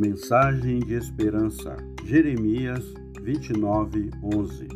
Mensagem de esperança. Jeremias 29, 11.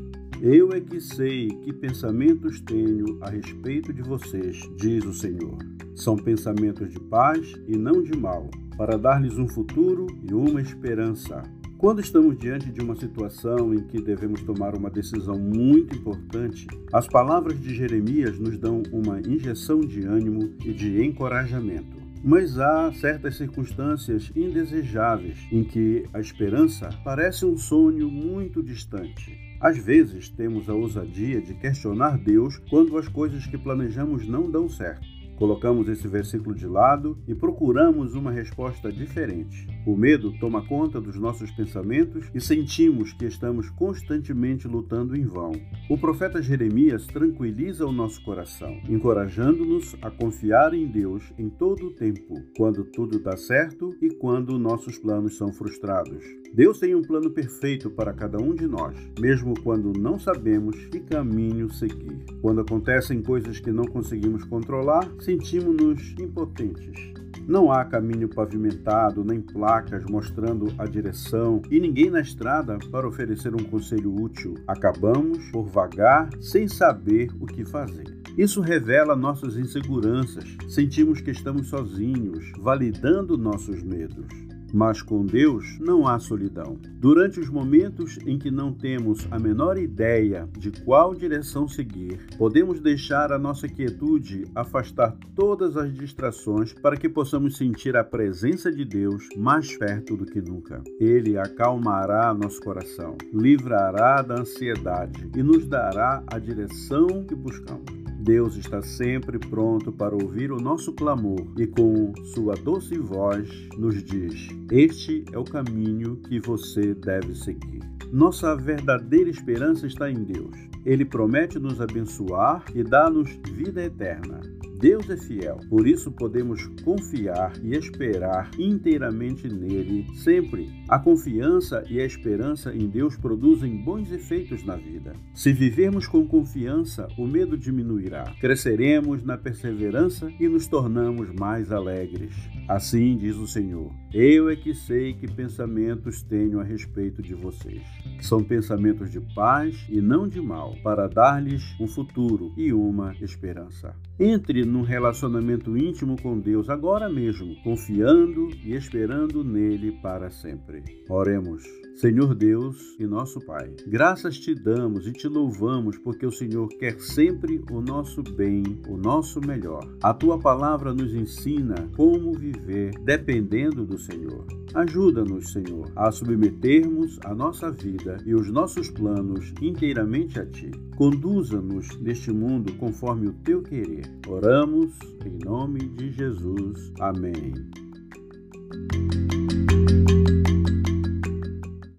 Eu é que sei que pensamentos tenho a respeito de vocês, diz o Senhor. São pensamentos de paz e não de mal, para dar-lhes um futuro e uma esperança. Quando estamos diante de uma situação em que devemos tomar uma decisão muito importante, as palavras de Jeremias nos dão uma injeção de ânimo e de encorajamento. Mas há certas circunstâncias indesejáveis em que a esperança parece um sonho muito distante. Às vezes temos a ousadia de questionar Deus quando as coisas que planejamos não dão certo. Colocamos esse versículo de lado e procuramos uma resposta diferente. O medo toma conta dos nossos pensamentos e sentimos que estamos constantemente lutando em vão. O profeta Jeremias tranquiliza o nosso coração, encorajando-nos a confiar em Deus em todo o tempo, quando tudo dá certo e quando nossos planos são frustrados. Deus tem um plano perfeito para cada um de nós, mesmo quando não sabemos que caminho seguir. Quando acontecem coisas que não conseguimos controlar, sentimos-nos impotentes. Não há caminho pavimentado, nem placas mostrando a direção e ninguém na estrada para oferecer um conselho útil. Acabamos por vagar sem saber o que fazer. Isso revela nossas inseguranças. Sentimos que estamos sozinhos, validando nossos medos. Mas com Deus não há solidão. Durante os momentos em que não temos a menor ideia de qual direção seguir, podemos deixar a nossa quietude afastar todas as distrações para que possamos sentir a presença de Deus mais perto do que nunca. Ele acalmará nosso coração, livrará da ansiedade e nos dará a direção que buscamos. Deus está sempre pronto para ouvir o nosso clamor e, com sua doce voz, nos diz: Este é o caminho que você deve seguir. Nossa verdadeira esperança está em Deus. Ele promete nos abençoar e dar-nos vida eterna. Deus é fiel, por isso podemos confiar e esperar inteiramente nele sempre. A confiança e a esperança em Deus produzem bons efeitos na vida. Se vivermos com confiança, o medo diminuirá. Cresceremos na perseverança e nos tornamos mais alegres. Assim diz o Senhor: Eu é que sei que pensamentos tenho a respeito de vocês. São pensamentos de paz e não de mal, para dar-lhes um futuro e uma esperança. Entre num relacionamento íntimo com Deus agora mesmo, confiando e esperando nele para sempre. Oremos. Senhor Deus e nosso Pai, graças te damos e te louvamos porque o Senhor quer sempre o nosso bem, o nosso melhor. A tua palavra nos ensina como viver dependendo do Senhor. Ajuda-nos, Senhor, a submetermos a nossa vida e os nossos planos inteiramente a ti. Conduza-nos neste mundo conforme o teu querer. Oramos em nome de Jesus. Amém.